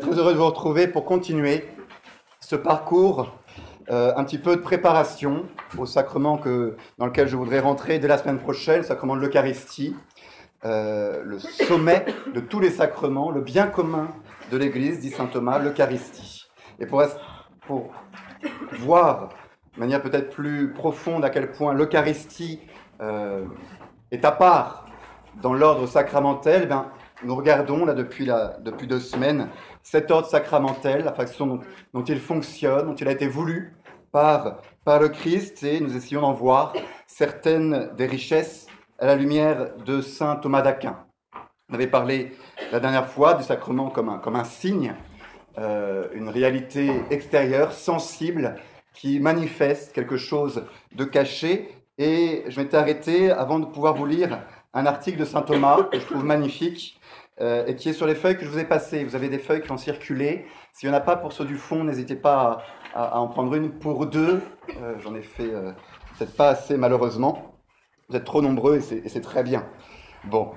Très heureux de vous retrouver pour continuer ce parcours euh, un petit peu de préparation au sacrement que, dans lequel je voudrais rentrer dès la semaine prochaine, le sacrement de l'Eucharistie, euh, le sommet de tous les sacrements, le bien commun de l'Église, dit saint Thomas, l'Eucharistie. Et pour, voir de manière peut-être plus profonde à quel point l'Eucharistie euh, est à part dans l'ordre sacramentel, ben, nous regardons là depuis, depuis deux semaines cet ordre sacramentel, la façon dont, il fonctionne, dont il a été voulu par, par le Christ, et nous essayons d'en voir certaines des richesses à la lumière de saint Thomas d'Aquin. On avait parlé la dernière fois du sacrement comme un, comme un signe, euh, une réalité extérieure, sensible, qui manifeste quelque chose de caché. Et je m'étais arrêté avant de pouvoir vous lire un article de saint Thomas que je trouve magnifique, euh, et qui est sur les feuilles que je vous ai passées. Vous avez des feuilles qui ont circulé. S'il n'y en a pas pour ceux du fond, n'hésitez pas à, en prendre une pour deux. Euh, j'en ai fait euh, peut-être pas assez malheureusement. Vous êtes trop nombreux et c'est très bien. Bon.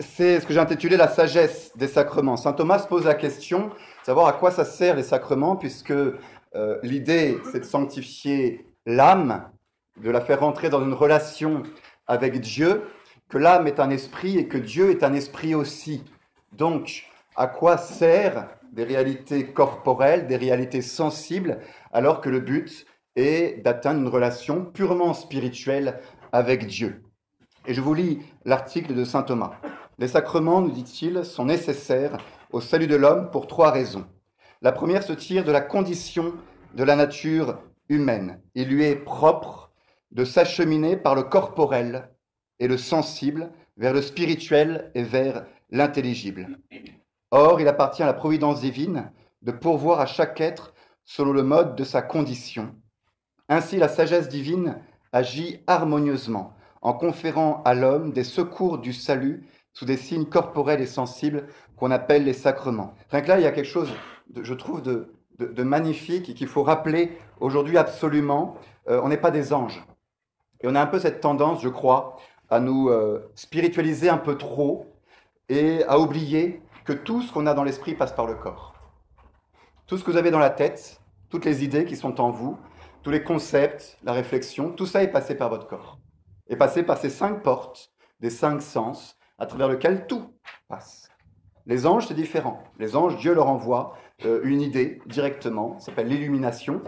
c'est ce que j'ai intitulé la sagesse des sacrements. Saint Thomas pose la question de savoir à quoi ça sert les sacrements, puisque l'idée, c'est de sanctifier l'âme, de la faire rentrer dans une relation avec Dieu, que l'âme est un esprit et que Dieu est un esprit aussi. Donc, à quoi sert des réalités corporelles, des réalités sensibles, alors que le but est d'atteindre une relation purement spirituelle avec Dieu? Et je vous lis l'article de Saint Thomas. Les sacrements, nous dit-il, sont nécessaires au salut de l'homme pour trois raisons. La première se tire de la condition de la nature humaine. Il lui est propre de s'acheminer par le corporel et le sensible vers le spirituel et vers l'intelligible. Or, il appartient à la providence divine de pourvoir à chaque être selon le mode de sa condition. Ainsi, la sagesse divine agit harmonieusement en conférant à l'homme des secours du salut sous des signes corporels et sensibles qu'on appelle les sacrements. Rien que là, il y a quelque chose, je trouve, de, magnifique et qu'il faut rappeler aujourd'hui absolument. Euh, on n'est pas des anges. Et on a un peu cette tendance, je crois, à nous euh, spiritualiser un peu trop et à oublier que tout ce qu'on a dans l'esprit passe par le corps. Tout ce que vous avez dans la tête, toutes les idées qui sont en vous, tous les concepts, la réflexion, tout ça est passé par votre corps. Est passé par ces cinq portes, des cinq sens, à travers lesquels tout passe. Les anges, c'est différent. Les anges, Dieu leur envoie euh, une idée directement, ça s'appelle l'illumination,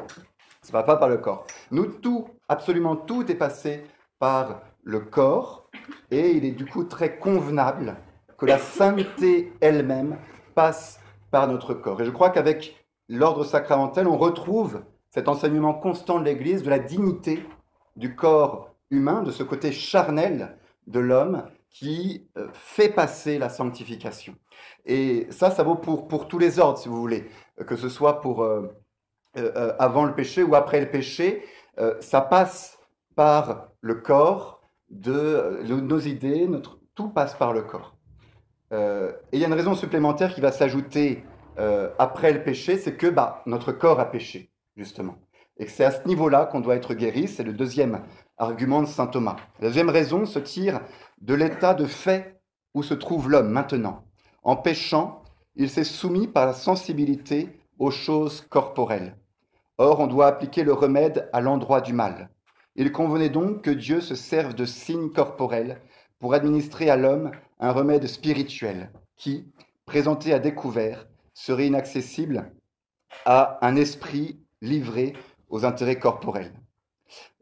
ça ne va pas par le corps. Nous, tout, absolument tout est passé par le corps, et il est du coup très convenable que la sainteté elle-même passe par notre corps. Et je crois qu'avec l'ordre sacramentel, on retrouve cet enseignement constant de l'Église de la dignité du corps humain, de ce côté charnel de l'homme qui euh, fait passer la sanctification. Et ça, ça vaut pour, pour tous les ordres, si vous voulez, que ce soit pour euh, euh, avant le péché ou après le péché, ça passe par le corps, de, nos idées, notre, tout passe par le corps. Euh, et il y a une raison supplémentaire qui va s'ajouter euh, après le péché, c'est que bah, notre corps a péché, justement. Et c'est à ce niveau-là qu'on doit être guéri. C'est le deuxième argument de saint Thomas. La deuxième raison se tire de l'état de fait où se trouve l'homme maintenant. En péchant, il s'est soumis par la sensibilité aux choses corporelles. Or, on doit appliquer le remède à l'endroit du mal. Il convenait donc que Dieu se serve de signes corporels pour administrer à l'homme un remède spirituel qui, présenté à découvert, serait inaccessible à un esprit livré aux intérêts corporels.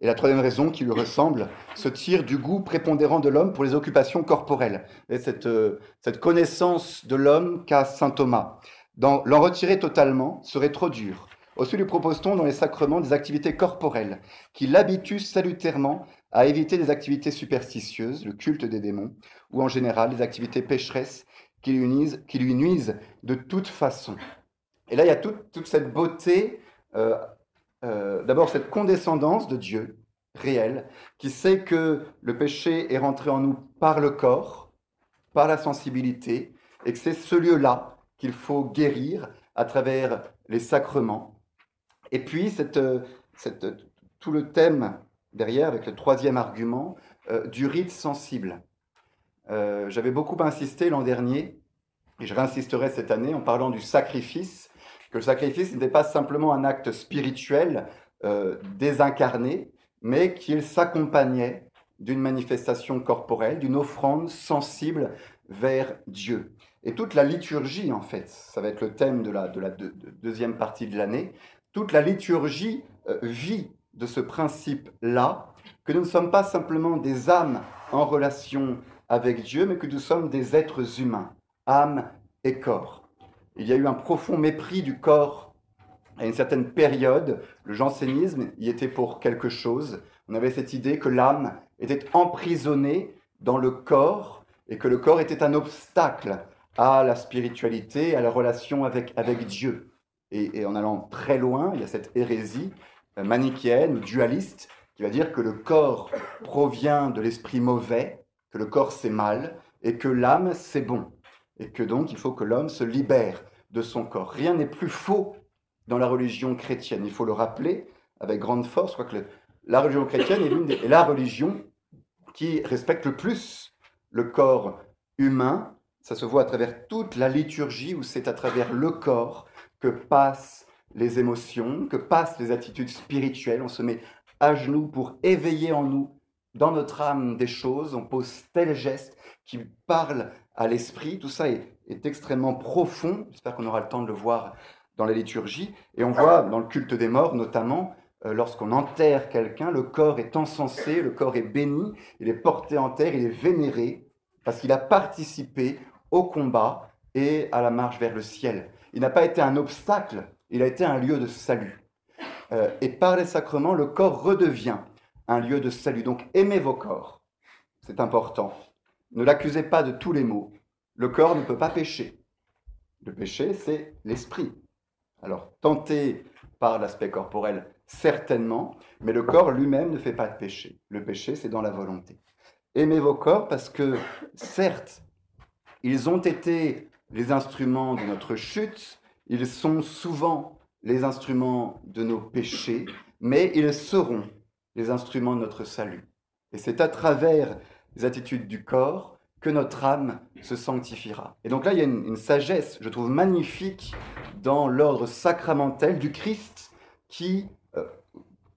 Et la troisième raison qui lui ressemble se tire du goût prépondérant de l'homme pour les occupations corporelles. Euh, cette connaissance de l'homme qu'a saint Thomas. L'en retirer totalement serait trop dur. Aussi lui propose-t-on dans les sacrements des activités corporelles qui l'habituent salutairement à éviter des activités superstitieuses, le culte des démons, ou en général des activités pécheresses qui lui nuisent, de toute façon. Et là, il y a toute, cette beauté, euh, euh, d'abord cette condescendance de Dieu réelle, qui sait que le péché est rentré en nous par le corps, par la sensibilité, et que c'est ce lieu-là qu'il faut guérir à travers les sacrements, et puis, euh, tout le thème derrière, avec le troisième argument, euh, du rite sensible. Euh, j'avais beaucoup insisté l'an dernier Et je réinsisterai cette année en parlant du sacrifice, que le sacrifice n'était pas simplement un acte spirituel désincarné, mais qu'il s'accompagnait d'une manifestation corporelle, d'une offrande sensible vers Dieu. Et toute la liturgie, en fait, ça va être le thème de la deuxième partie de l'année, toute la liturgie euh, vit de ce principe-là, que nous ne sommes pas simplement des âmes en relation avec Dieu, mais que nous sommes des êtres humains, âme et corps. Il y a eu un profond mépris du corps à une certaine période. Le jansénisme y était pour quelque chose. On avait cette idée que l'âme était emprisonnée dans le corps et que le corps était un obstacle à la spiritualité, à la relation avec, avec Dieu. Et, en allant très loin, il y a cette hérésie euh, manichéenne ou dualiste qui va dire que le corps provient de l'esprit mauvais, que le corps c'est mal et que l'âme c'est bon. Et que donc il faut que l'homme se libère de son corps. Rien n'est plus faux dans la religion chrétienne. Il faut le rappeler avec grande force. Je crois que la religion chrétienne est, est la religion qui respecte le plus le corps humain. Ça se voit à travers toute la liturgie où c'est à travers le corps que passent les émotions, que passent les attitudes spirituelles. On se met à genoux pour éveiller en nous, dans notre âme, des choses. On pose tel geste qui parle à l'esprit. Tout ça est, extrêmement profond. J'espère qu'on aura le temps de le voir dans la liturgie. Et on voit dans le culte des morts, notamment, euh, lorsqu'on enterre quelqu'un, le corps est encensé, le corps est béni, il est porté en terre, il est vénéré, parce qu'il a participé au combat et à la marche vers le ciel. Il n'a pas été un obstacle, il a été un lieu de salut. Euh, et par les sacrements, le corps redevient un lieu de salut. Donc aimez vos corps, c'est important. Ne l'accusez pas de tous les maux. Le corps ne peut pas pécher. Le péché, c'est l'esprit. Alors tentez par l'aspect corporel, certainement, mais le corps lui-même ne fait pas de péché. Le péché, c'est dans la volonté. Aimez vos corps parce que, certes, ils ont été les instruments de notre chute, ils sont souvent les instruments de nos péchés, mais ils seront les instruments de notre salut. Et c'est à travers les attitudes du corps que notre âme se sanctifiera. Et donc là, il y a une, sagesse, je trouve magnifique, dans l'ordre sacramentel du Christ qui, euh,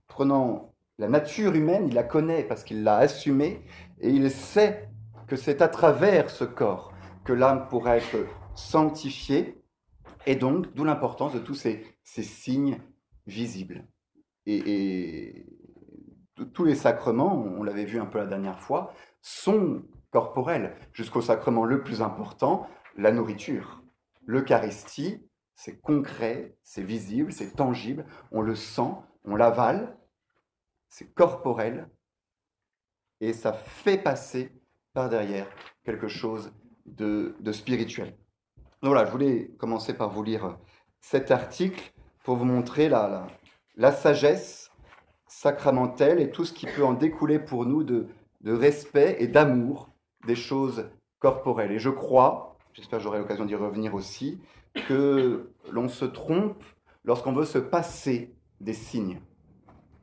prenant la nature humaine, il la connaît parce qu'il l'a assumée, et il sait que c'est à travers ce corps que l'âme pourra être sanctifiée, et donc d'où l'importance de tous ces signes visibles. Et, tous les sacrements, on l'avait vu un peu la dernière fois, sont corporels, jusqu'au sacrement le plus important, la nourriture. L'Eucharistie, c'est concret, c'est visible, c'est tangible, on le sent, on l'avale, c'est corporel, et ça fait passer par derrière quelque chose de, spirituel. Voilà, je voulais commencer par vous lire cet article pour vous montrer la, la, sagesse sacramentelle et tout ce qui peut en découler pour nous de, de respect et d'amour des choses corporelles. Et je crois, j'espère j'aurai l'occasion d'y revenir aussi, que l'on se trompe lorsqu'on veut se passer des signes.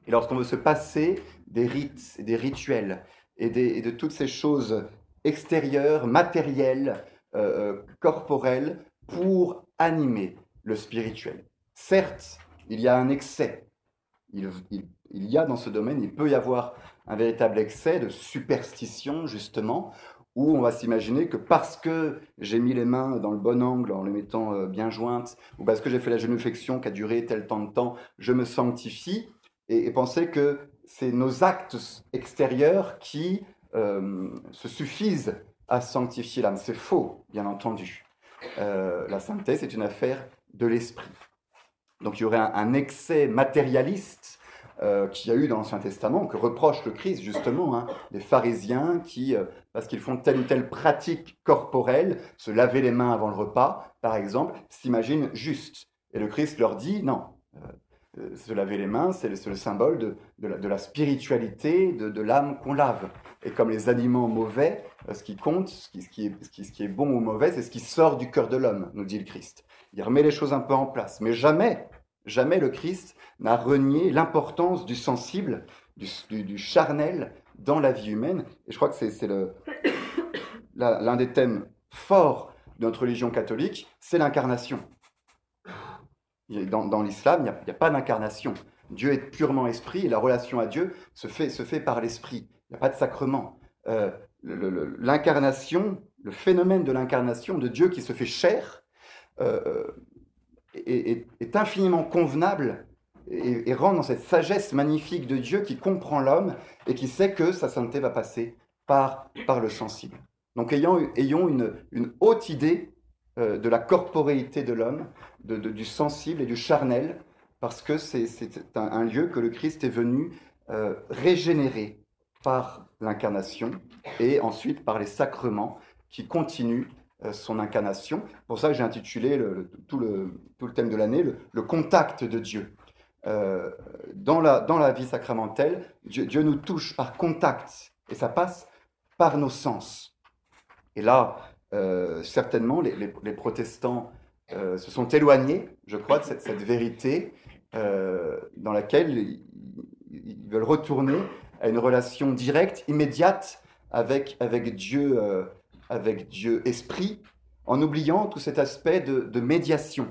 Et lorsqu'on veut se passer des rites et des rituels et, des, de toutes ces choses extérieures, matérielles, euh, euh, corporelles, pour animer le spirituel. Certes, il y a un excès. Il, y a dans ce domaine, il peut y avoir un véritable excès de superstition, justement, où on va s'imaginer que parce que j'ai mis les mains dans le bon angle en les mettant euh, bien jointes, ou parce que j'ai fait la génuflexion qui a duré tel temps de temps, je me sanctifie, et, penser que c'est nos actes extérieurs qui euh, se suffisent à sanctifier l'âme. C'est faux, bien entendu. Euh, la sainteté, c'est une affaire de l'esprit. Donc il y aurait un, excès matérialiste euh, qu'il y a eu dans l'Ancien Testament, que reproche le Christ justement, hein, des pharisiens qui, euh, parce qu'ils font telle ou telle pratique corporelle, se laver les mains avant le repas, par exemple, s'imaginent juste. Et le Christ leur dit, non, euh, se laver les mains, c'est le, symbole de, la, spiritualité, de, l'âme qu'on lave. Et comme les aliments mauvais, ce qui compte, ce qui, est, bon ou mauvais, c'est ce qui sort du cœur de l'homme, nous dit le Christ. Il remet les choses un peu en place. Mais jamais Jamais le Christ n'a renié l'importance du sensible, du, charnel dans la vie humaine. Et je crois que c'est l'un des thèmes forts de notre religion catholique, c'est l'incarnation. Dans, l'islam, il n'y a, pas d'incarnation. Dieu est purement esprit et la relation à Dieu se fait, se fait par l'esprit. Il n'y a pas de sacrement. Euh, l'incarnation, le, phénomène de l'incarnation de Dieu qui se fait chair, euh, est, est, infiniment convenable et, et, rentre dans cette sagesse magnifique de Dieu qui comprend l'homme et qui sait que sa sainteté va passer par, le sensible. Donc ayons, ayons une, haute idée euh, de la corporéité de l'homme, du sensible et du charnel, parce que c'est un, lieu que le Christ est venu euh, régénérer par l'incarnation et ensuite par les sacrements qui continuent euh, son incarnation. Pour ça j'ai intitulé tout, le, tout, le, thème de l'année le, contact de Dieu. dans, la, dans la vie sacramentelle, Dieu, nous touche par contact et ça passe par nos sens. Et là, euh, certainement, les, protestants euh, se sont éloignés, je crois, de cette, vérité euh, dans laquelle ils, veulent retourner à une relation directe, immédiate avec, avec, Dieu, avec Dieu esprit, en oubliant tout cet aspect de, médiation,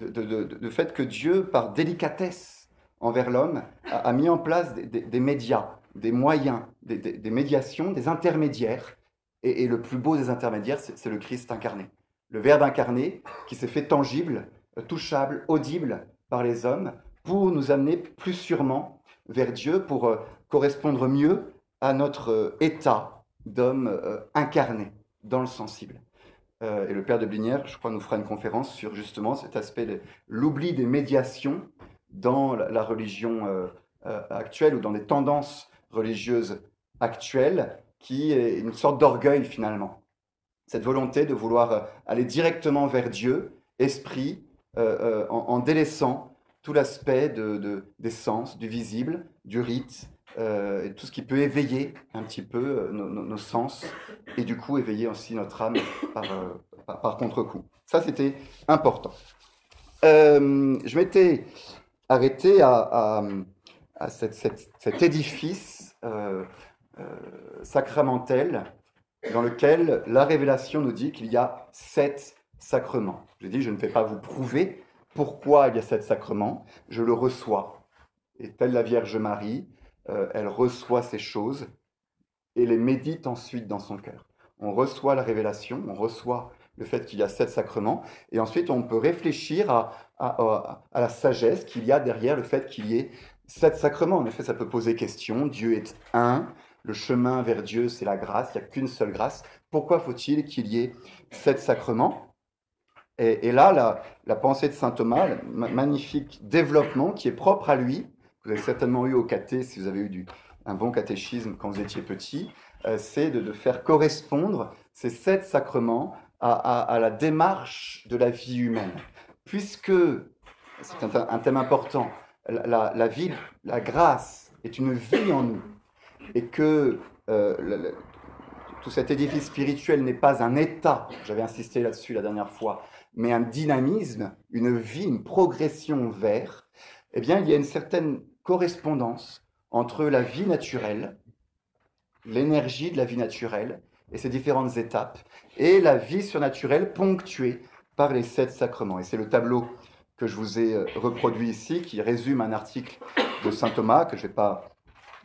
de, de, fait que Dieu, par délicatesse envers l'homme, a, mis en place des médias, des moyens, des, médiations, des intermédiaires. Et, le plus beau des intermédiaires, c'est le Christ incarné. Le Verbe incarné qui s'est fait tangible, euh, touchable, audible par les hommes pour nous amener plus sûrement vers Dieu, pour euh, correspondre mieux à notre euh, état d'homme incarné dans le sensible. et le Père de Blinière, je crois, nous fera une conférence sur justement cet aspect de l'oubli des médiations dans la, religion actuelle ou dans des tendances religieuse actuelle qui est une sorte d'orgueil finalement. Cette volonté de vouloir euh, aller directement vers Dieu, esprit, euh, euh, en, délaissant tout l'aspect de, des sens, du visible, du rite, et tout ce qui peut éveiller un petit peu nos, sens, et du coup éveiller aussi notre âme par, par, contre-coup. Ça, c'était important. je m'étais arrêté à, cet édifice euh, euh, sacramentel dans lequel la révélation nous dit qu'il y a sept sacrements. Je dis, je ne vais pas vous prouver pourquoi il y a sept sacrements, je le reçois. Et telle la Vierge Marie, euh, elle reçoit ces choses et les médite ensuite dans son cœur. On reçoit la révélation, on reçoit le fait qu'il y a sept sacrements, et ensuite on peut réfléchir à, la sagesse qu'il y a derrière le fait qu'il y ait Sept sacrements, en effet, ça peut poser question. Dieu est un. Le chemin vers Dieu, c'est la grâce. Il n'y a qu'une seule grâce. Pourquoi faut-il qu'il y ait sept sacrements? Et, là, la, pensée de saint Thomas, magnifique développement qui est propre à lui, vous avez certainement eu au caté, si vous avez eu un bon catéchisme quand vous étiez petit, euh, c'est de, faire correspondre ces sept sacrements à, la démarche de la vie humaine. Puisque, c'est un thème important, la, vie, la grâce est une vie en nous et que euh, tout cet édifice spirituel n'est pas un état, j'avais insisté là-dessus la dernière fois, mais un dynamisme, une vie, une progression vers, eh bien, il y a une certaine correspondance entre la vie naturelle, l'énergie de la vie naturelle et ses différentes étapes, et la vie surnaturelle ponctuée par les sept sacrements. Et c'est le tableau que je vous ai euh, reproduit ici, qui résume un article de Saint Thomas que je ne vais pas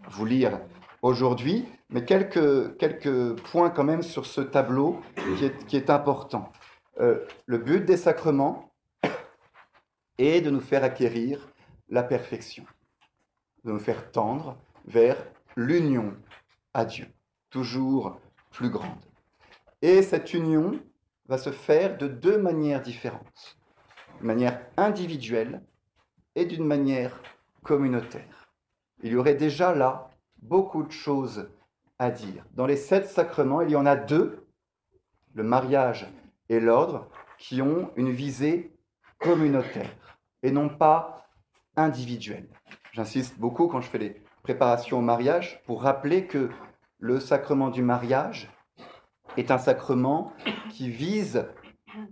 vous lire aujourd'hui, mais quelques, quelques points quand même sur ce tableau qui est, important. Euh, le but des sacrements est de nous faire acquérir la perfection, de nous faire tendre vers l'union à Dieu, toujours plus grande. Et cette union va se faire de deux manières différentes d'une manière individuelle et d'une manière communautaire. Il y aurait déjà là beaucoup de choses à dire. Dans les sept sacrements, il y en a deux, le mariage et l'ordre, qui ont une visée communautaire et non pas individuelle. J'insiste beaucoup quand je fais les préparations au mariage pour rappeler que le sacrement du mariage est un sacrement qui vise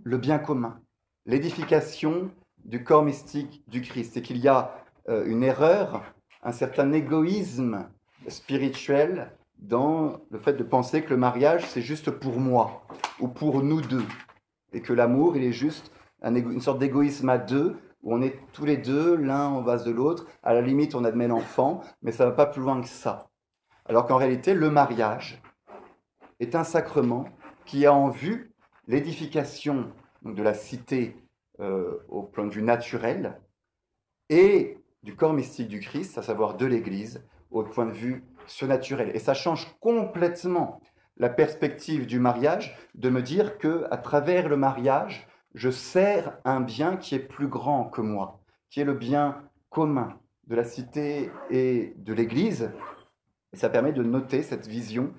le bien commun, l'édification du corps mystique du Christ. C'est qu'il y a euh, une erreur, un certain égoïsme spirituel dans le fait de penser que le mariage, c'est juste pour moi ou pour nous deux. Et que l'amour, il est juste une sorte d'égoïsme à deux, où on est tous les deux, l'un en face de l'autre. À la limite, on admet l'enfant, mais ça ne va pas plus loin que ça. Alors qu'en réalité, le mariage est un sacrement qui a en vue l'édification de la cité euh, au plan de vue naturel et du corps mystique du Christ, à savoir de l'Église, au point de vue surnaturel. Et ça change complètement la perspective du mariage de me dire que à travers le mariage, je sers un bien qui est plus grand que moi, qui est le bien commun de la cité et de l'Église. Et ça permet de noter cette vision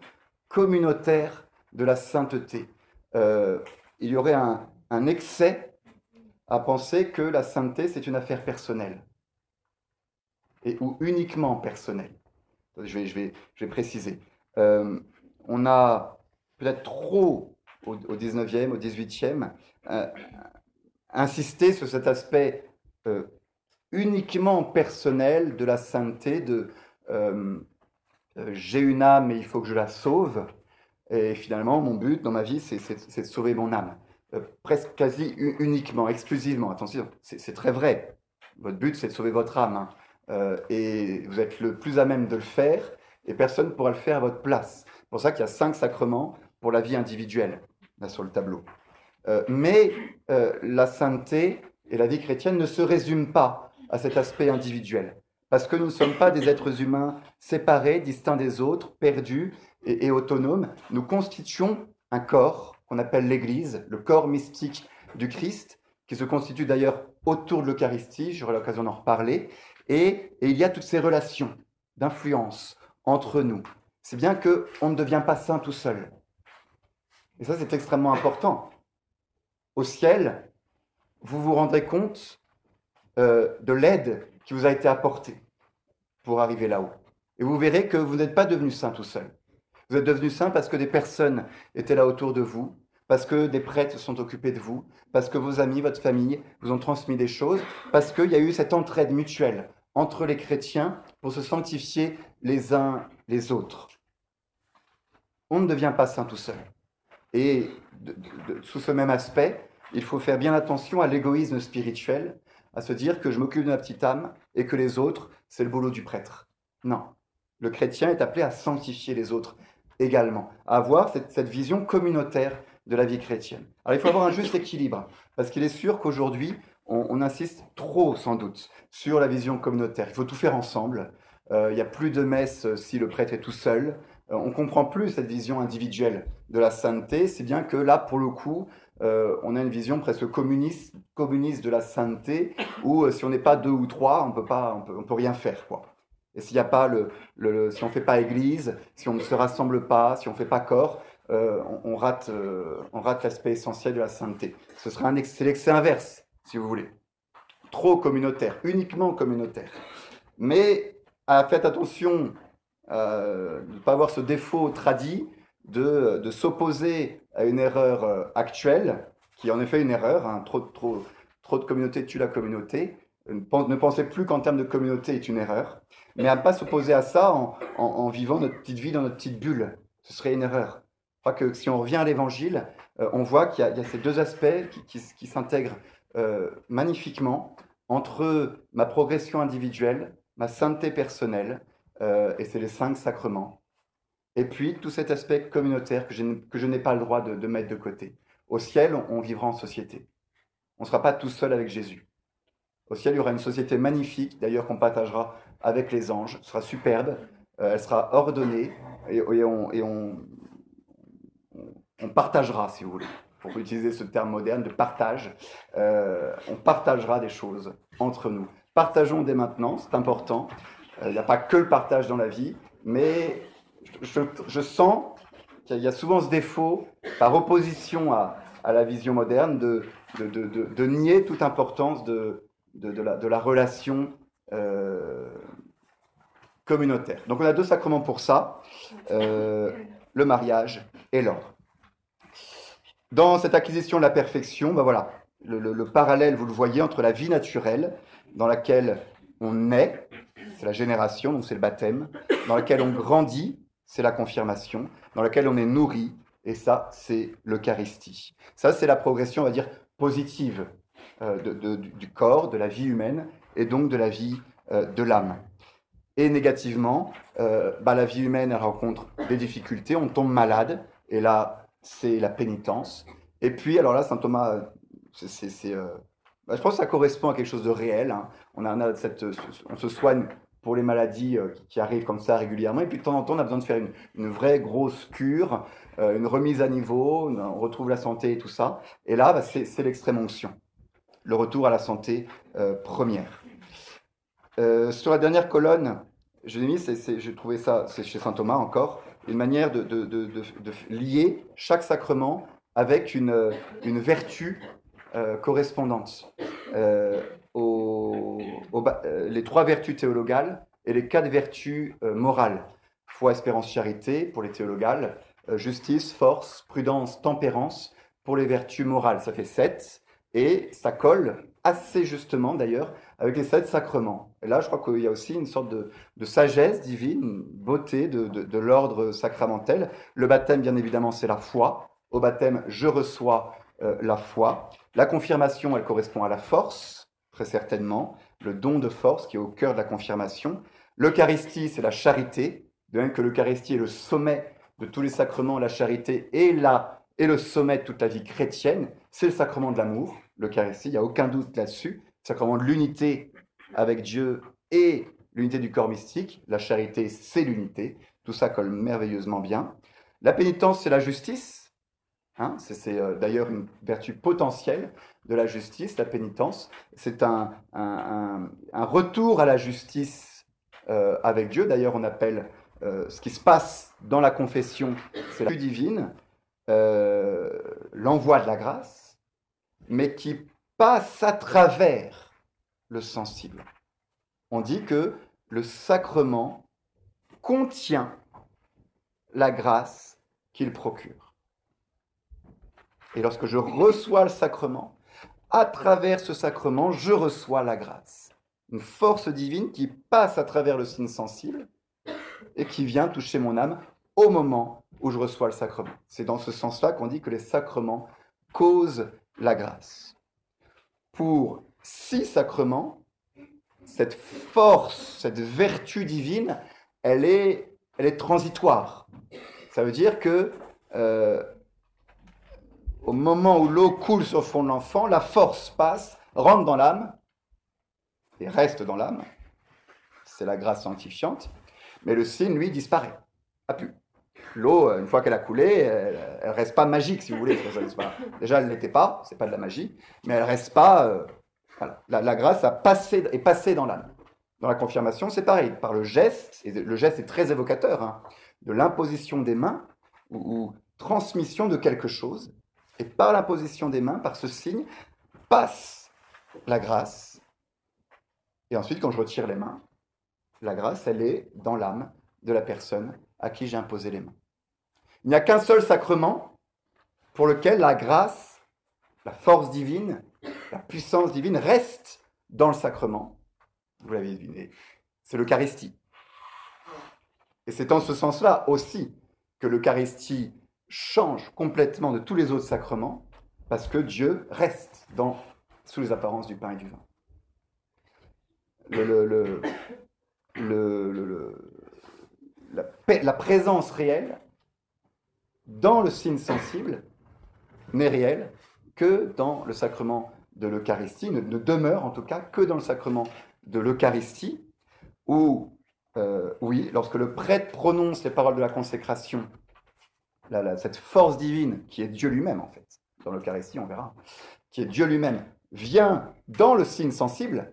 communautaire de la sainteté. Euh, il y aurait un, excès à penser que la sainteté, c'est une affaire personnelle, et, ou uniquement personnelle. Je vais préciser. Euh, on a peut-être trop, au, au, 19e, au 18e, euh, insisté sur cet aspect euh, uniquement personnel de la sainteté, de euh, j'ai une âme et il faut que je la sauve. Et finalement, mon but dans ma vie, c'est de sauver mon âme. Presque quasi uniquement, exclusivement. Attention, c'est très vrai. Votre but, c'est de sauver votre âme. Hein. Et vous êtes le plus à même de le faire, et personne ne pourra le faire à votre place. C'est pour ça qu'il y a cinq sacrements pour la vie individuelle, sur le tableau. Euh, mais euh, la sainteté et la vie chrétienne ne se résument pas à cet aspect individuel. Parce que nous ne sommes pas des êtres humains séparés, distincts des autres, perdus et, et autonomes. Nous constituons un corps qu'on appelle l'Église, le corps mystique du Christ, qui se constitue d'ailleurs autour de l'Eucharistie, j'aurai l'occasion d'en reparler, et, et, il y a toutes ces relations d'influence entre nous. C'est bien qu'on ne devient pas saint tout seul. Et ça, c'est extrêmement important. Au ciel, vous vous rendrez compte euh, de l'aide qui vous a été apportée pour arriver là-haut. Et vous verrez que vous n'êtes pas devenu saint tout seul. Vous êtes devenu saint parce que des personnes étaient là autour de vous, parce que des prêtres sont occupés de vous, parce que vos amis, votre famille vous ont transmis des choses, parce qu'il y a eu cette entraide mutuelle entre les chrétiens pour se sanctifier les uns les autres. On ne devient pas saint tout seul. Et sous ce même aspect, il faut faire bien attention à l'égoïsme spirituel, à se dire que je m'occupe de ma petite âme et que les autres, c'est le boulot du prêtre. Non. Le chrétien est appelé à sanctifier les autres également, à avoir cette, vision communautaire de la vie chrétienne. Alors il faut avoir un juste équilibre, parce qu'il est sûr qu'aujourd'hui, on, insiste trop, sans doute, sur la vision communautaire. Il faut tout faire ensemble. Euh, il n'y a plus de messe si le prêtre est tout seul. Euh, on comprend plus cette vision individuelle de la sainteté, c'est bien que là, pour le coup, euh, on a une vision presque communiste, de la sainteté, où euh, si on n'est pas deux ou trois, on peut pas, on peut, on peut rien faire, quoi. Et s'il n'y a pas le, le, si on fait pas église, si on ne se rassemble pas, si on fait pas corps, on, rate, on rate l'aspect essentiel de la sainteté. Ce serait un excès, l'excès inverse, si vous voulez. Trop communautaire, uniquement communautaire. Mais faites attention euh, ne pas avoir ce défaut tradit de, de s'opposer à une erreur euh, actuelle, qui est en effet une erreur, hein, trop, trop, trop de communauté tue la communauté, ne pensez plus qu'en termes de communauté est une erreur, mais à ne pas s'opposer à ça en, vivant notre petite vie dans notre petite bulle. Ce serait une erreur. Je crois que si on revient à l'évangile, euh, on voit qu'il y, a ces deux aspects qui, qui, s'intègrent euh, magnifiquement entre ma progression individuelle, ma sainteté personnelle, euh, et c'est les cinq sacrements. Et puis tout cet aspect communautaire que je, n'ai pas le droit de, mettre de côté. Au ciel, on, vivra en société. On ne sera pas tout seul avec Jésus. Au ciel, il y aura une société magnifique, d'ailleurs qu'on partagera avec les anges. Ce sera superbe, euh, elle sera ordonnée et, on, partagera, si vous voulez, pour utiliser ce terme moderne de partage. Euh, on partagera des choses entre nous. Partageons dès maintenant, c'est important. Il euh, n'y a pas que le partage dans la vie, mais je, sens qu'il y a souvent ce défaut, par opposition à, la vision moderne, de, nier toute importance de, la, relation euh, communautaire. Donc on a deux sacrements pour ça, euh, le mariage et l'ordre. Dans cette acquisition de la perfection, ben voilà, le, parallèle, vous le voyez, entre la vie naturelle, dans laquelle on naît, c'est la génération, donc c'est le baptême, dans laquelle on grandit, c'est la confirmation, dans laquelle on est nourri, et ça, c'est l'Eucharistie. Ça, c'est la progression, on va dire, positive euh, du corps, de la vie humaine, et donc de la vie euh, de l'âme. Et négativement, euh, bah, la vie humaine rencontre des difficultés, on tombe malade, et là, c'est la pénitence. Et puis, alors là, saint Thomas, c'est, bah, je pense que ça correspond à quelque chose de réel. Hein. On, se soigne pour les maladies euh, qui arrivent comme ça régulièrement. Et puis de temps en temps, on a besoin de faire une, vraie grosse cure, euh, une remise à niveau, on retrouve la santé et tout ça. Et là, bah, c'est l'extrême onction, le retour à la santé euh, première. sur la dernière colonne, je l'ai mis, j'ai trouvé ça, chez saint Thomas encore, une manière de, lier chaque sacrement avec une vertu correspondante. Euh, les trois vertus théologales et les quatre vertus euh, morales. Foi, espérance, charité pour les théologales, euh, justice, force, prudence, tempérance pour les vertus morales. Ça fait sept et ça colle assez justement d'ailleurs avec les sept sacrements. Et là, je crois qu'il y a aussi une sorte de, sagesse divine, beauté de, l'ordre sacramentel. Le baptême, bien évidemment, c'est la foi. Au baptême, je reçois la foi. La confirmation, elle correspond à la force, très certainement le don de force qui est au cœur de la confirmation. L'Eucharistie, c'est la charité, de même que l'Eucharistie est le sommet de tous les sacrements, la charité est là, et le sommet de toute la vie chrétienne, c'est le sacrement de l'amour, l'Eucharistie, il n'y a aucun doute là-dessus, le sacrement de l'unité avec Dieu et l'unité du corps mystique, la charité, c'est l'unité, tout ça colle merveilleusement bien. La pénitence, c'est la justice, hein, c'est euh, d'ailleurs une vertu potentielle de la justice, la pénitence. C'est un, retour à la justice euh, avec Dieu. D'ailleurs, on appelle euh, ce qui se passe dans la confession, c'est la divine, euh, l'envoi de la grâce, mais qui passe à travers le sensible. On dit que le sacrement contient la grâce qu'il procure. Et lorsque je reçois le sacrement, à travers ce sacrement, je reçois la grâce. Une force divine qui passe à travers le signe sensible et qui vient toucher mon âme au moment où je reçois le sacrement. C'est dans ce sens-là qu'on dit que les sacrements causent la grâce. Pour six sacrements, cette force, cette vertu divine, elle est, elle est transitoire. Ça veut dire que euh, au moment où l'eau coule sur le fond de l'enfant, la force passe, rentre dans l'âme et reste dans l'âme. C'est la grâce sanctifiante. Mais le signe, lui, disparaît. A plus. L'eau, une fois qu'elle a coulé, elle, ne reste pas magique, si vous voulez. Déjà, elle n'était pas, c'est pas de la magie, mais elle reste pas. Euh, la, grâce a passé, est passée dans l'âme. Dans la confirmation, c'est pareil, par le geste, et le geste est très évocateur, hein, de l'imposition des mains ou transmission de quelque chose et par la position des mains, par ce signe, passe la grâce. Et ensuite, quand je retire les mains, la grâce, elle est dans l'âme de la personne à qui j'ai imposé les mains. Il n'y a qu'un seul sacrement pour lequel la grâce, la force divine, la puissance divine reste dans le sacrement. Vous l'avez deviné, c'est l'Eucharistie. Et c'est en ce sens-là aussi que l'Eucharistie change complètement de tous les autres sacrements parce que Dieu reste dans, sous les apparences du pain et du vin. Le, la, la, présence réelle dans le signe sensible n'est réelle que dans le sacrement de l'Eucharistie, ne, demeure en tout cas que dans le sacrement de l'Eucharistie, où, euh, oui, lorsque le prêtre prononce les paroles de la consécration cette force divine qui est Dieu lui-même, en fait, dans l'Eucharistie, on verra, qui est Dieu lui-même, vient dans le signe sensible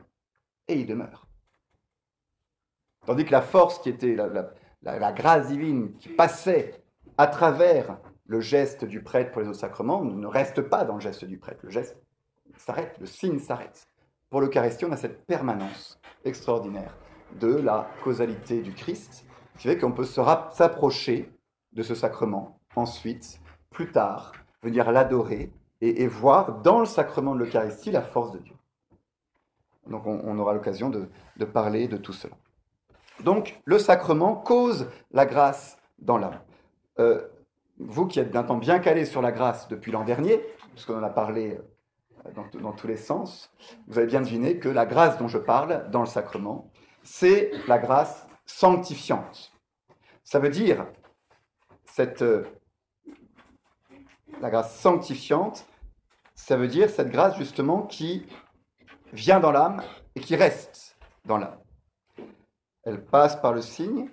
et il demeure. Tandis que la force qui était la, grâce divine qui passait à travers le geste du prêtre pour les autres sacrements ne reste pas dans le geste du prêtre. Le geste s'arrête, le signe s'arrête. Pour l'Eucharistie, on a cette permanence extraordinaire de la causalité du Christ, qui fait qu'on peut s'approcher de ce sacrement ensuite, plus tard, venir l'adorer et, voir dans le sacrement de l'Eucharistie la force de Dieu. Donc on, aura l'occasion de, parler de tout cela. Donc le sacrement cause la grâce dans l'âme. Euh, vous qui êtes d'un temps bien calé sur la grâce depuis l'an dernier, puisqu'on en a parlé euh, dans, tous les sens, vous avez bien deviné que la grâce dont je parle dans le sacrement, c'est la grâce sanctifiante. Ça veut dire cette, euh, la grâce sanctifiante, ça veut dire cette grâce justement qui vient dans l'âme et qui reste dans l'âme. Elle passe par le signe,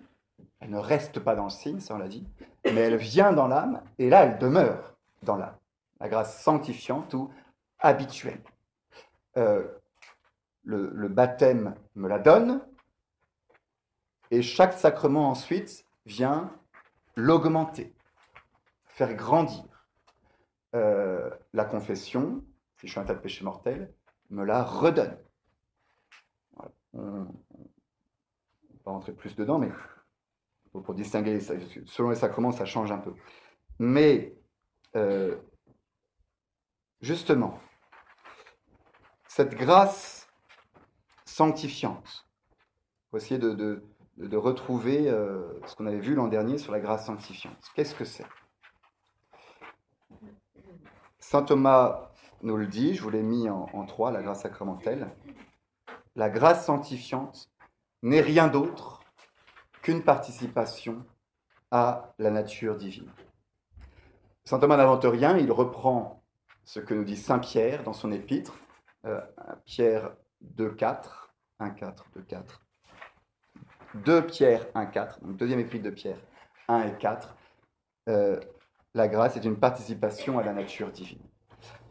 elle ne reste pas dans le signe, ça on l'a dit, mais elle vient dans l'âme et là elle demeure dans l'âme. La grâce sanctifiante ou habituelle. Euh, le, le baptême me la donne et chaque sacrement ensuite vient l'augmenter, faire grandir. Euh, la confession, si je suis un tas de péchés mortels, me la redonne. On va pas rentrer plus dedans, mais pour, distinguer, selon les sacrements, ça change un peu. Mais, euh, justement, cette grâce sanctifiante, faut essayer de, de, retrouver euh, ce qu'on avait vu l'an dernier sur la grâce sanctifiante. Qu'est-ce que c'est? Saint Thomas nous le dit, je vous l'ai mis en, trois, la grâce sacramentelle. La grâce sanctifiante n'est rien d'autre qu'une participation à la nature divine. Saint Thomas n'invente rien, il reprend ce que nous dit Saint Pierre dans son épître, euh, Pierre 2.4, 1.4, 2.4, 2 Pierre 1.4, donc deuxième épître de Pierre 1 et 4. Euh, la grâce est une participation à la nature divine.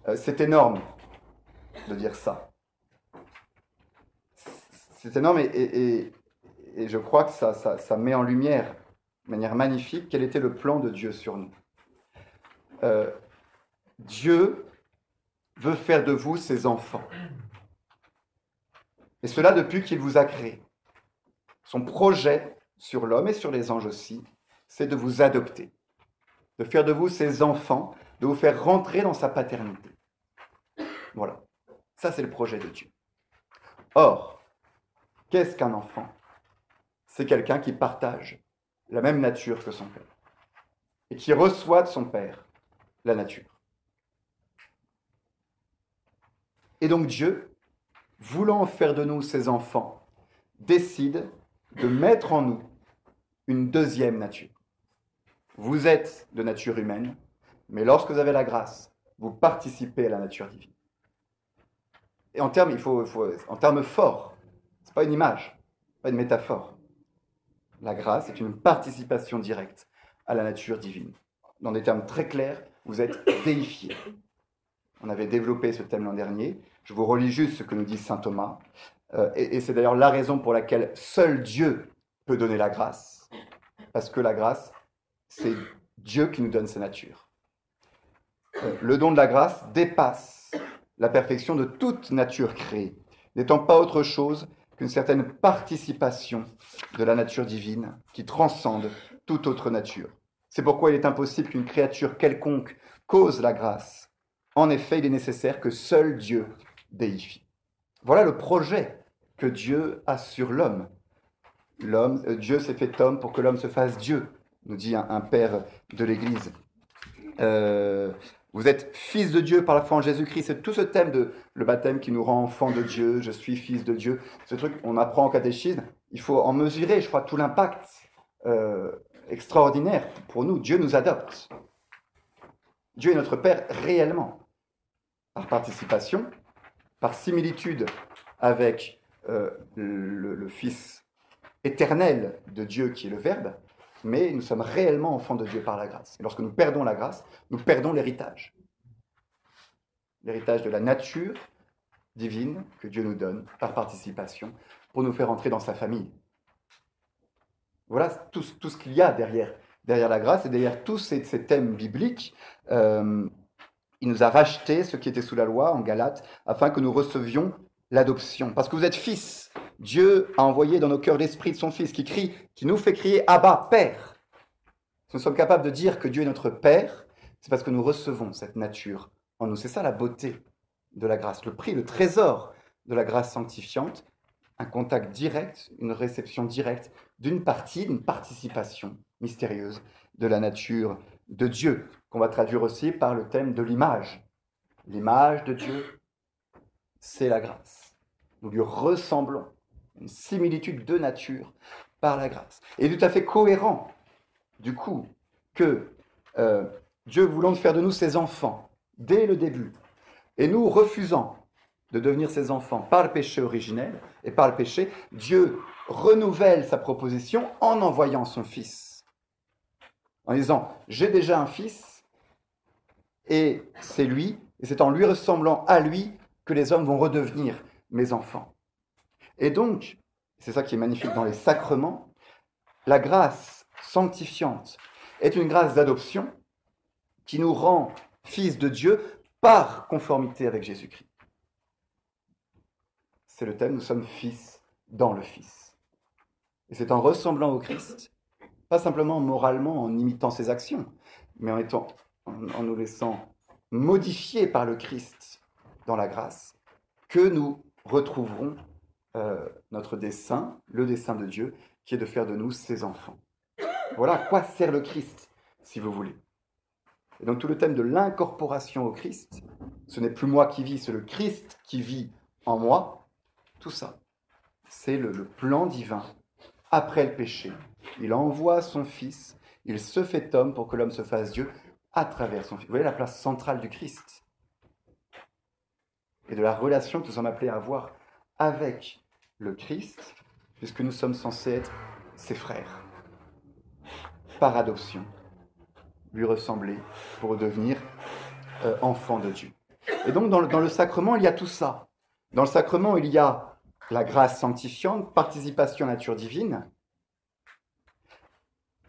Euh, c'est énorme de dire ça. C'est énorme et, je crois que ça, met en lumière de manière magnifique quel était le plan de Dieu sur nous. Euh, Dieu veut faire de vous ses enfants. Et cela depuis qu'il vous a créé. Son projet sur l'homme et sur les anges aussi, c'est de vous adopter de faire de vous ses enfants, de vous faire rentrer dans sa paternité. Voilà. Ça, c'est le projet de Dieu. Or, qu'est-ce qu'un enfant? C'est quelqu'un qui partage la même nature que son père et qui reçoit de son père la nature. Et donc Dieu, voulant faire de nous ses enfants, décide de mettre en nous une deuxième nature. Vous êtes de nature humaine, mais lorsque vous avez la grâce, vous participez à la nature divine. Et en termes, il faut, en termes forts, c'est pas une image, pas une métaphore. La grâce est une participation directe à la nature divine. Dans des termes très clairs, vous êtes déifié. On avait développé ce thème l'an dernier. Je vous relis juste ce que nous dit saint Thomas. Euh, et c'est d'ailleurs la raison pour laquelle seul Dieu peut donner la grâce. Parce que la grâce, c'est Dieu qui nous donne sa nature. Euh, le don de la grâce dépasse la perfection de toute nature créée, n'étant pas autre chose qu'une certaine participation de la nature divine qui transcende toute autre nature. C'est pourquoi il est impossible qu'une créature quelconque cause la grâce. En effet, il est nécessaire que seul Dieu déifie. Voilà le projet que Dieu a sur l'homme. Euh, Dieu s'est fait homme pour que l'homme se fasse Dieu nous dit un, père de l'Église. Euh, vous êtes fils de Dieu par la foi en Jésus-Christ. C'est tout ce thème de le baptême qui nous rend enfants de Dieu. Je suis fils de Dieu. Ce truc, on apprend en catéchisme. Il faut en mesurer, je crois, tout l'impact euh, extraordinaire pour nous. Dieu nous adopte. Dieu est notre Père réellement, par participation, par similitude avec euh, le, le Fils éternel de Dieu qui est le Verbe, mais nous sommes réellement enfants de Dieu par la grâce. Et lorsque nous perdons la grâce, nous perdons l'héritage. L'héritage de la nature divine que Dieu nous donne par participation pour nous faire entrer dans sa famille. Voilà tout, ce qu'il y a derrière, derrière la grâce et derrière tous ces, thèmes bibliques. Euh, il nous a racheté ce qui était sous la loi en Galate afin que nous recevions l'adoption. Parce que vous êtes fils. Dieu a envoyé dans nos cœurs l'esprit de son fils qui crie, qui nous fait crier Abba, Père. Si nous sommes capables de dire que Dieu est notre Père, c'est parce que nous recevons cette nature en nous. C'est ça la beauté de la grâce, le prix, le trésor de la grâce sanctifiante, un contact direct, une réception directe d'une partie, d'une participation mystérieuse de la nature de Dieu, qu'on va traduire aussi par le thème de l'image. L'image de Dieu, c'est la grâce. Nous lui ressemblons, une similitude de nature par la grâce. Et tout à fait cohérent, du coup, que euh, Dieu voulant faire de nous ses enfants dès le début, et nous refusant de devenir ses enfants par le péché originel et par le péché, Dieu renouvelle sa proposition en envoyant son Fils. En disant, j'ai déjà un Fils, et c'est lui, et c'est en lui ressemblant à lui que les hommes vont redevenir mes enfants. Et donc, c'est ça qui est magnifique dans les sacrements, la grâce sanctifiante est une grâce d'adoption qui nous rend fils de Dieu par conformité avec Jésus-Christ. C'est le thème, nous sommes fils dans le Fils. Et c'est en ressemblant au Christ, pas simplement moralement en imitant ses actions, mais en, étant, en, nous laissant modifier par le Christ dans la grâce, que nous retrouverons euh, notre dessein, le dessein de Dieu, qui est de faire de nous ses enfants. Voilà à quoi sert le Christ, si vous voulez. Et donc tout le thème de l'incorporation au Christ, ce n'est plus moi qui vis, c'est le Christ qui vit en moi. Tout ça, c'est le, le plan divin après le péché. Il envoie son Fils, il se fait homme pour que l'homme se fasse Dieu à travers son Fils. Vous voyez la place centrale du Christ et de la relation que nous sommes appelés à avoir avec le Christ, puisque nous sommes censés être ses frères, par adoption lui ressembler pour devenir euh, enfant de Dieu. Et donc dans le, dans le sacrement, il y a tout ça. Dans le sacrement, il y a la grâce sanctifiante, participation à la nature divine,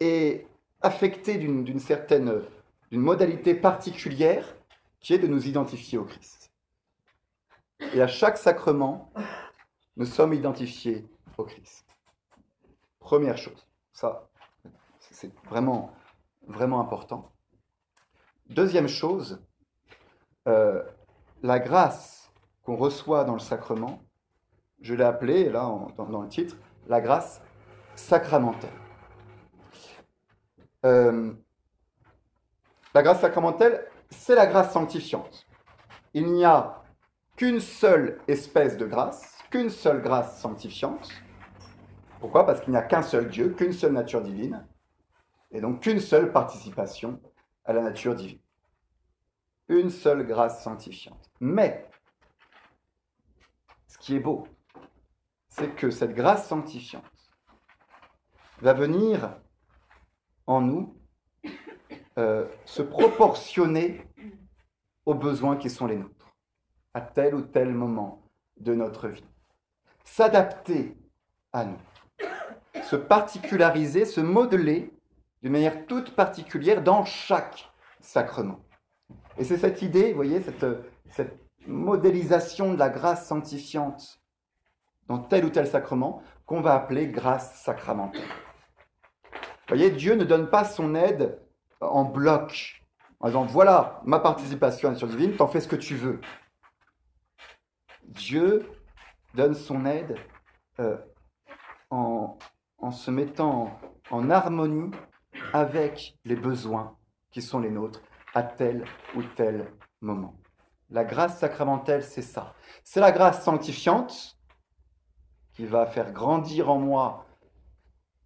et affecté d'une certaine d'une modalité particulière qui est de nous identifier au Christ. Et à chaque sacrement, nous sommes identifiés au Christ. Première chose, ça, c'est vraiment vraiment important. Deuxième chose, euh, la grâce qu'on reçoit dans le sacrement, je l'ai appelée, là, dans, le titre, la grâce sacramentelle. Euh, la grâce sacramentelle, c'est la grâce sanctifiante. Il n'y a qu'une seule espèce de grâce, qu'une seule grâce sanctifiante. Pourquoi? Parce qu'il n'y a qu'un seul Dieu, qu'une seule nature divine et donc qu'une seule participation à la nature divine. Une seule grâce sanctifiante. Mais, ce qui est beau, c'est que cette grâce sanctifiante va venir en nous euh, se proportionner aux besoins qui sont les nôtres, à tel ou tel moment de notre vie. S'adapter à nous, se particulariser, se modeler d'une manière toute particulière dans chaque sacrement. Et c'est cette idée, vous voyez, cette, modélisation de la grâce sanctifiante dans tel ou tel sacrement qu'on va appeler grâce sacramentelle. Vous voyez, Dieu ne donne pas son aide en bloc, en disant voilà ma participation à la nature divine, t'en fais ce que tu veux. Dieu donne son aide euh, en, en, se mettant en harmonie avec les besoins qui sont les nôtres à tel ou tel moment. La grâce sacramentelle, c'est ça. C'est la grâce sanctifiante qui va faire grandir en moi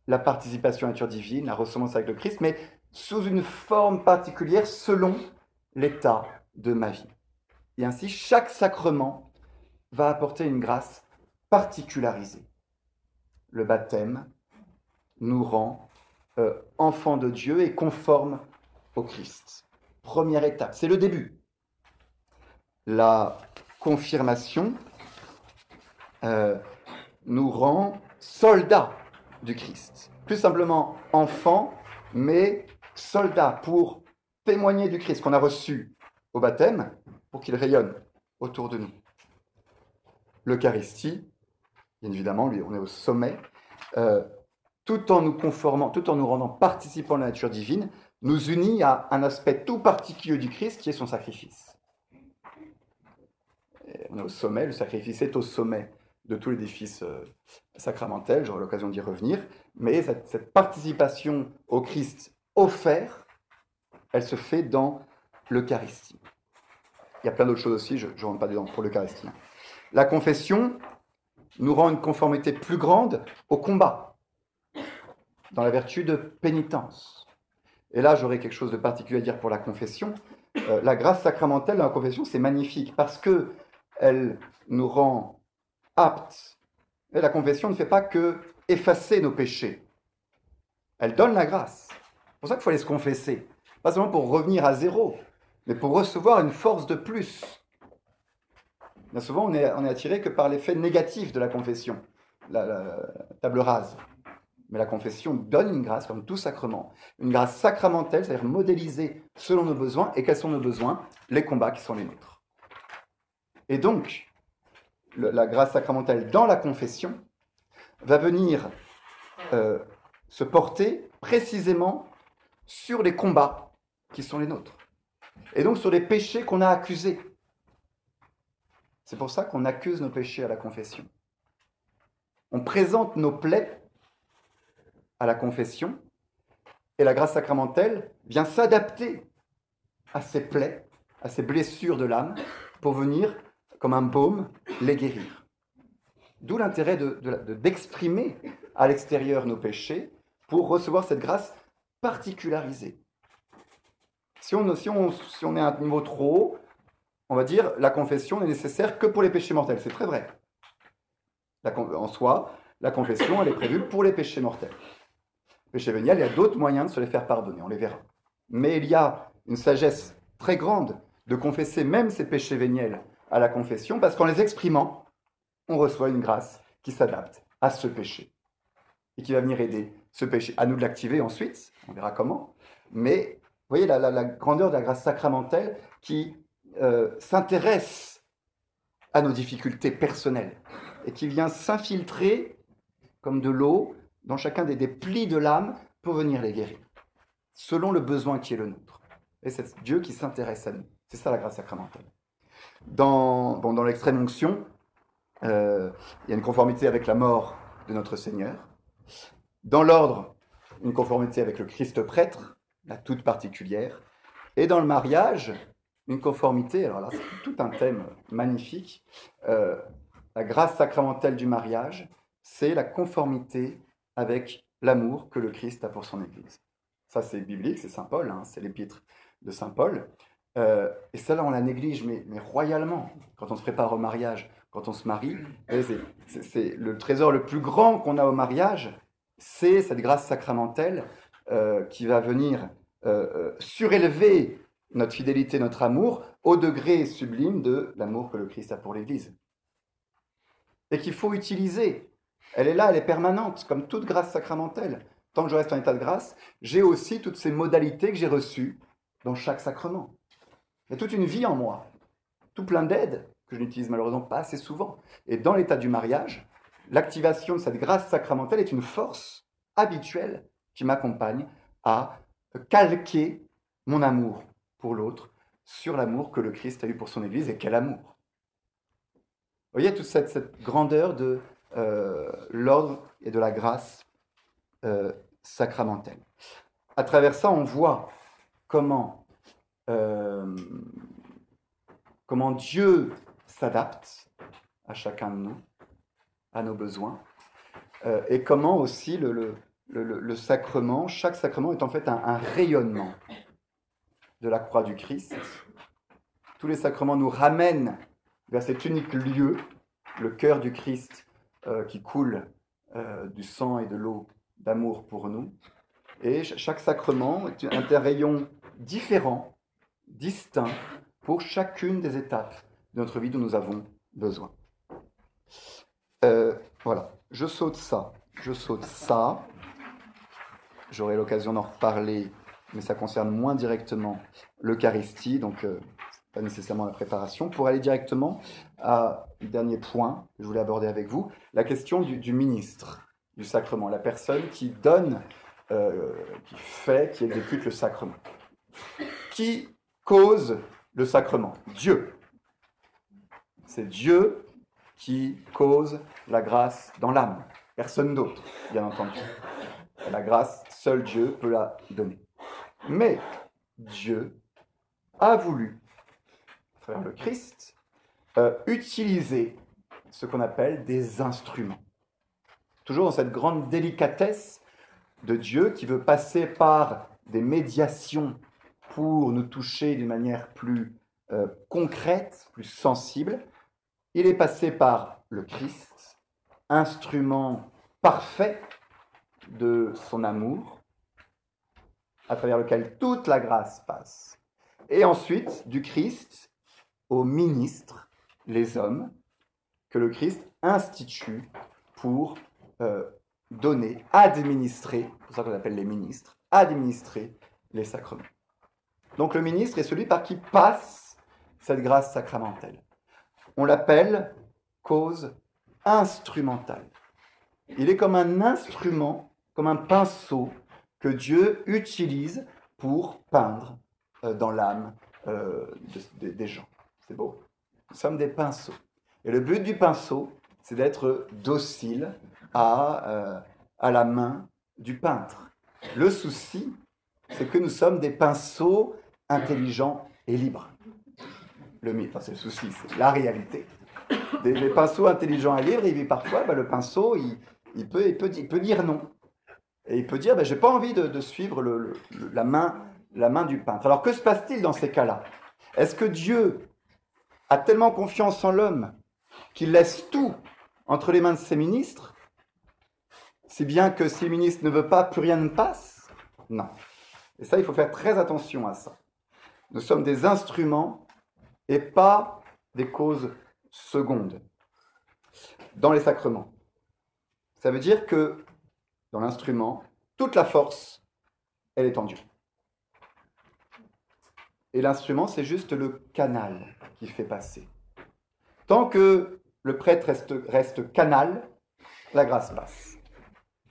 la participation à la nature divine, la ressemblance avec le Christ, mais sous une forme particulière selon l'état de ma vie. Et ainsi, chaque sacrement va apporter une grâce particularisée. Le baptême nous rend euh, enfant de Dieu et conforme au Christ. Première étape, c'est le début. La confirmation euh, nous rend soldats du Christ. Plus simplement enfants, mais soldats pour témoigner du Christ qu'on a reçu au baptême, pour qu'il rayonne autour de nous. L'Eucharistie, bien évidemment, on est au sommet. Euh, tout en nous conformant, tout en nous rendant participants de la nature divine, nous unit à un aspect tout particulier du Christ qui est son sacrifice. on est au sommet, le sacrifice est au sommet de tout l'édifice euh, sacramentel, j'aurai l'occasion d'y revenir, mais cette, participation au Christ offert, elle se fait dans l'Eucharistie. Il y a plein d'autres choses aussi, je ne rentre pas dedans pour l'Eucharistie. La confession nous rend une conformité plus grande au combat, dans la vertu de pénitence. Et là, j'aurais quelque chose de particulier à dire pour la confession. Euh, la grâce sacramentelle dans la confession, c'est magnifique parce que elle nous rend aptes. Et la confession ne fait pas que effacer nos péchés. Elle donne la grâce. C'est pour ça qu'il faut aller se confesser. Pas seulement pour revenir à zéro, mais pour recevoir une force de plus. Souvent, on est, on est attiré que par l'effet négatif de la confession, la table rase. Mais la confession donne une grâce comme tout sacrement. Une grâce sacramentelle, c'est-à-dire modélisée selon nos besoins. Et quels sont nos besoins? Les combats qui sont les nôtres. Et donc, la grâce sacramentelle dans la confession va venir euh, se porter précisément sur les combats qui sont les nôtres. Et donc sur les péchés qu'on a accusés. C'est pour ça qu'on accuse nos péchés à la confession. On présente nos plaies à la confession, et la grâce sacramentelle vient s'adapter à ces plaies, à ces blessures de l'âme, pour venir, comme un baume, les guérir. D'où l'intérêt d'exprimer de, à l'extérieur nos péchés pour recevoir cette grâce particularisée. Si on, si, on, si on est à un niveau trop on va dire la confession n'est nécessaire que pour les péchés mortels. C'est très vrai. en soi, la confession, elle est prévue pour les péchés mortels péché véniel, il y a d'autres moyens de se les faire pardonner, on les verra. Mais il y a une sagesse très grande de confesser même ces péchés véniels à la confession, parce qu'en les exprimant, on reçoit une grâce qui s'adapte à ce péché et qui va venir aider ce péché. À nous de l'activer ensuite, on verra comment. Mais vous voyez la, grandeur de la grâce sacramentelle qui euh, s'intéresse à nos difficultés personnelles et qui vient s'infiltrer comme de l'eau dans chacun des, plis de l'âme pour venir les guérir, selon le besoin qui est le nôtre. Et c'est Dieu qui s'intéresse à nous. C'est ça la grâce sacramentale. Dans, bon, dans l'extrême onction, euh, il y a une conformité avec la mort de notre Seigneur. Dans l'ordre, une conformité avec le Christ prêtre, la toute particulière. Et dans le mariage, une conformité, alors là c'est tout un thème magnifique, euh, la grâce sacramentelle du mariage, c'est la conformité avec l'amour que le Christ a pour son Église. Ça, c'est biblique, c'est Saint Paul, hein, c'est l'épître de Saint Paul. Euh, et cela, on la néglige, mais, royalement, quand on se prépare au mariage, quand on se marie. C'est le trésor le plus grand qu'on a au mariage, c'est cette grâce sacramentelle euh, qui va venir surélever notre fidélité, notre amour, au degré sublime de l'amour que le Christ a pour l'Église. Et qu'il faut utiliser elle est là, elle est permanente, comme toute grâce sacramentelle. Tant que je reste en état de grâce, j'ai aussi toutes ces modalités que j'ai reçues dans chaque sacrement. Il y a toute une vie en moi, tout plein d'aides que je n'utilise malheureusement pas assez souvent. Et dans l'état du mariage, l'activation de cette grâce sacramentelle est une force habituelle qui m'accompagne à calquer mon amour pour l'autre sur l'amour que le Christ a eu pour son Église. Et quel amour Vous voyez toute cette grandeur de euh, l'ordre et de la grâce euh, sacramentelle. À travers ça, on voit comment, euh, comment Dieu s'adapte à chacun de nous, à nos besoins, et comment aussi le, le, sacrement, chaque sacrement est en fait un rayonnement de la croix du Christ. Tous les sacrements nous ramènent vers cet unique lieu, le cœur du Christ euh, qui coule euh, du sang et de l'eau d'amour pour nous. Et chaque sacrement est un rayon différent, distinct, pour chacune des étapes de notre vie dont nous avons besoin. Euh, voilà, je saute ça, je saute ça. J'aurai l'occasion d'en reparler, mais ça concerne moins directement l'Eucharistie, donc pas nécessairement la préparation, pour aller directement à dernier point que je voulais aborder avec vous, la question du, ministre du sacrement, la personne qui donne, euh, qui fait, qui exécute le sacrement. Qui cause le sacrement? Dieu. C'est Dieu qui cause la grâce dans l'âme. Personne d'autre, bien entendu. La grâce, seul Dieu peut la donner. Mais Dieu a voulu, à le Christ, euh, utiliser ce qu'on appelle des instruments. Toujours dans cette grande délicatesse de Dieu qui veut passer par des médiations pour nous toucher d'une manière plus euh, concrète, plus sensible. Il est passé par le Christ, instrument parfait de son amour, à travers lequel toute la grâce passe. Et ensuite, du Christ aux ministres, les hommes, que le Christ institue pour euh, donner, administrer, c'est ça qu'on appelle les ministres, administrer les sacrements. Donc le ministre est celui par qui passe cette grâce sacramentelle. On l'appelle cause instrumentale. Il est comme un instrument, comme un pinceau que Dieu utilise pour peindre euh, dans l'âme euh, des gens. C'est beau. Nous sommes des pinceaux. Et le but du pinceau, c'est d'être docile à, euh, à la main du peintre. Le souci, c'est que nous sommes des pinceaux intelligents et libres. Le mythe, enfin, c'est le souci, c'est la réalité. Des, pinceaux intelligents et libres, il parfois, bah, le pinceau, il peut dire non. Et il peut dire, bah, j'ai pas envie de, suivre la, main, la main du peintre. Alors que se passe-t-il dans ces cas-là? Est-ce que Dieu a tellement confiance en l'homme qu'il laisse tout entre les mains de ses ministres? Si bien que si le ministre ne veut pas, plus rien ne passe? Non. Et ça, il faut faire très attention à ça. Nous sommes des instruments et pas des causes secondes dans les sacrements. Ça veut dire que dans l'instrument, toute la force, elle est en Dieu. Et l'instrument, c'est juste le canal qui fait passer. Tant que le prêtre reste, canal, la grâce passe.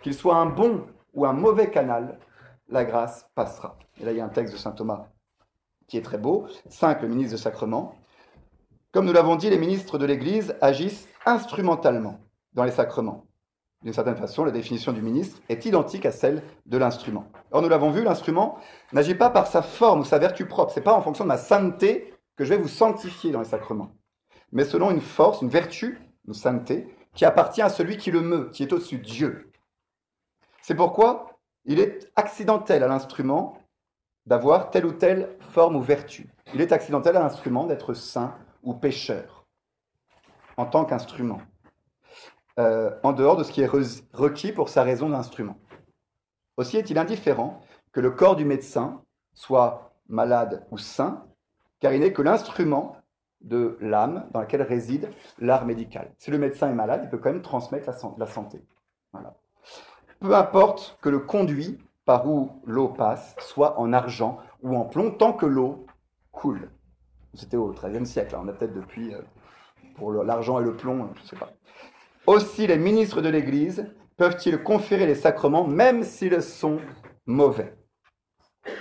Qu'il soit un bon ou un mauvais canal, la grâce passera. Et là, il y a un texte de saint Thomas qui est très beau. 5. Le ministre de sacrement. Comme nous l'avons dit, les ministres de l'Église agissent instrumentalement dans les sacrements. D'une certaine façon, la définition du ministre est identique à celle de l'instrument. Or, nous l'avons vu, l'instrument n'agit pas par sa forme ou sa vertu propre. Ce n'est pas en fonction de ma sainteté que je vais vous sanctifier dans les sacrements, mais selon une force, une vertu, une sainteté, qui appartient à celui qui le meut, qui est au-dessus de Dieu. C'est pourquoi il est accidentel à l'instrument d'avoir telle ou telle forme ou vertu. Il est accidentel à l'instrument d'être saint ou pécheur en tant qu'instrument, euh, en dehors de ce qui est requis pour sa raison d'instrument. Aussi est-il indifférent que le corps du médecin soit malade ou saint, car il n'est que l'instrument de l'âme dans laquelle réside l'art médical. Si le médecin est malade, il peut quand même transmettre la, santé. Peu importe que le conduit par où l'eau passe soit en argent ou en plomb, tant que l'eau coule. C'était au XIIIe siècle, hein. on a peut-être depuis, euh, pour l'argent et le plomb, je ne sais pas. Aussi, les ministres de l'Église peuvent-ils conférer les sacrements même s'ils sont mauvais?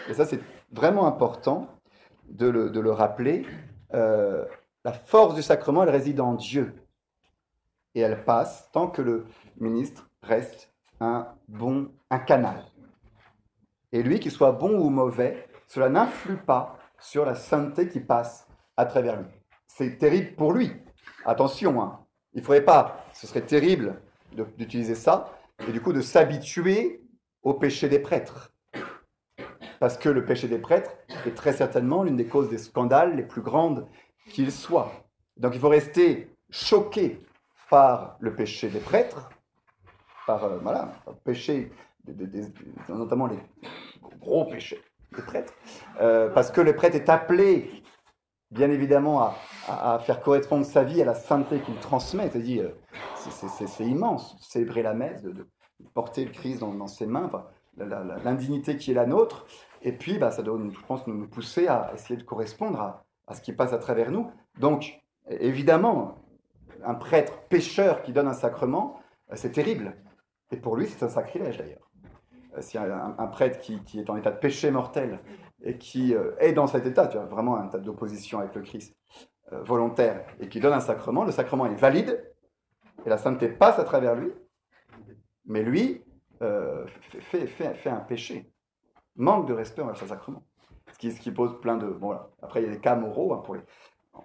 Et ça, c'est vraiment important de le, rappeler. Euh, la force du sacrement, elle réside en Dieu. Et elle passe tant que le ministre reste un bon, un canal. Et lui, qu'il soit bon ou mauvais, cela n'influe pas sur la sainteté qui passe à travers lui. C'est terrible pour lui. Attention, hein. il ne faudrait pas, ce serait terrible d'utiliser ça, et du coup de s'habituer au péché des prêtres. Parce que le péché des prêtres est très certainement l'une des causes des scandales les plus grandes qu'il soit. Donc il faut rester choqué par le péché des prêtres, par, euh, voilà, péché, notamment les gros péchés des prêtres, euh, parce que le prêtre est appelé, bien évidemment, à, faire correspondre sa vie à la sainteté qu'il transmet. C'est-à-dire, euh, c'est immense, célébrer la messe, de, porter le Christ dans, ses mains, l'indignité qui est la nôtre, et puis bah, ça doit, je pense, nous pousser à essayer de correspondre à, ce qui passe à travers nous. Donc, évidemment, un prêtre pécheur qui donne un sacrement, c'est terrible. Et pour lui, c'est un sacrilège d'ailleurs. Euh, si un prêtre qui, est en état de péché mortel et qui euh, est dans cet état, tu as vraiment un état d'opposition avec le Christ euh, volontaire, et qui donne un sacrement, le sacrement est valide, et la sainteté passe à travers lui, mais lui euh, fait, un péché, manque de respect envers ce sacrement. Ce qui, pose plein de... Bon. Après, il y a des cas moraux hein, pour les...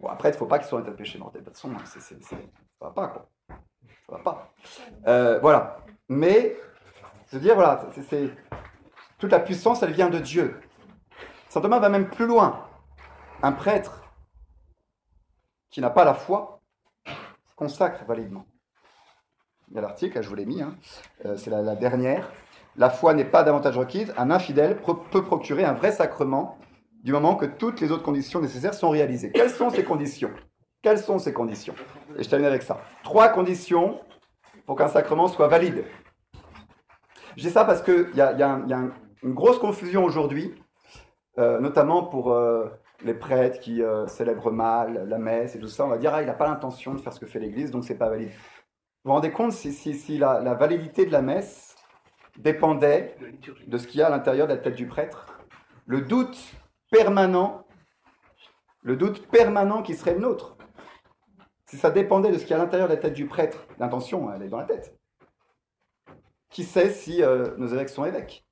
Après, il ne faut pas qu'ils soient un péché mortel. De toute façon, ça va pas, quoi. Ça va pas. Voilà. Mais, je veux dire, voilà, c'est, toute la puissance, elle vient de Dieu. Saint Thomas va même plus loin. Un prêtre qui n'a pas la foi consacre validement. Il y a l'article, je vous l'ai mis, hein. euh, c'est la, dernière. La foi n'est pas davantage requise. Un infidèle peut procurer un vrai sacrement du moment que toutes les autres conditions nécessaires sont réalisées. Quelles sont ces conditions? Quelles sont ces conditions? Et je termine avec ça. Trois conditions pour qu'un sacrement soit valide. Je dis ça parce qu'il y a, y a, une grosse confusion aujourd'hui, euh, notamment pour euh, les prêtres qui célèbrent mal la messe et tout ça. On va dire, ah, il n'a pas l'intention de faire ce que fait l'Église, donc c'est pas valide. Vous vous rendez compte si, si, la, validité de la messe dépendait de ce qu'il y a à l'intérieur de la tête du prêtre? Le doute permanent, le doute permanent qui serait le nôtre. Si ça dépendait de ce qu'il y a à l'intérieur de la tête du prêtre, l'intention, elle est dans la tête. Qui sait si euh, nos évêques sont évêques?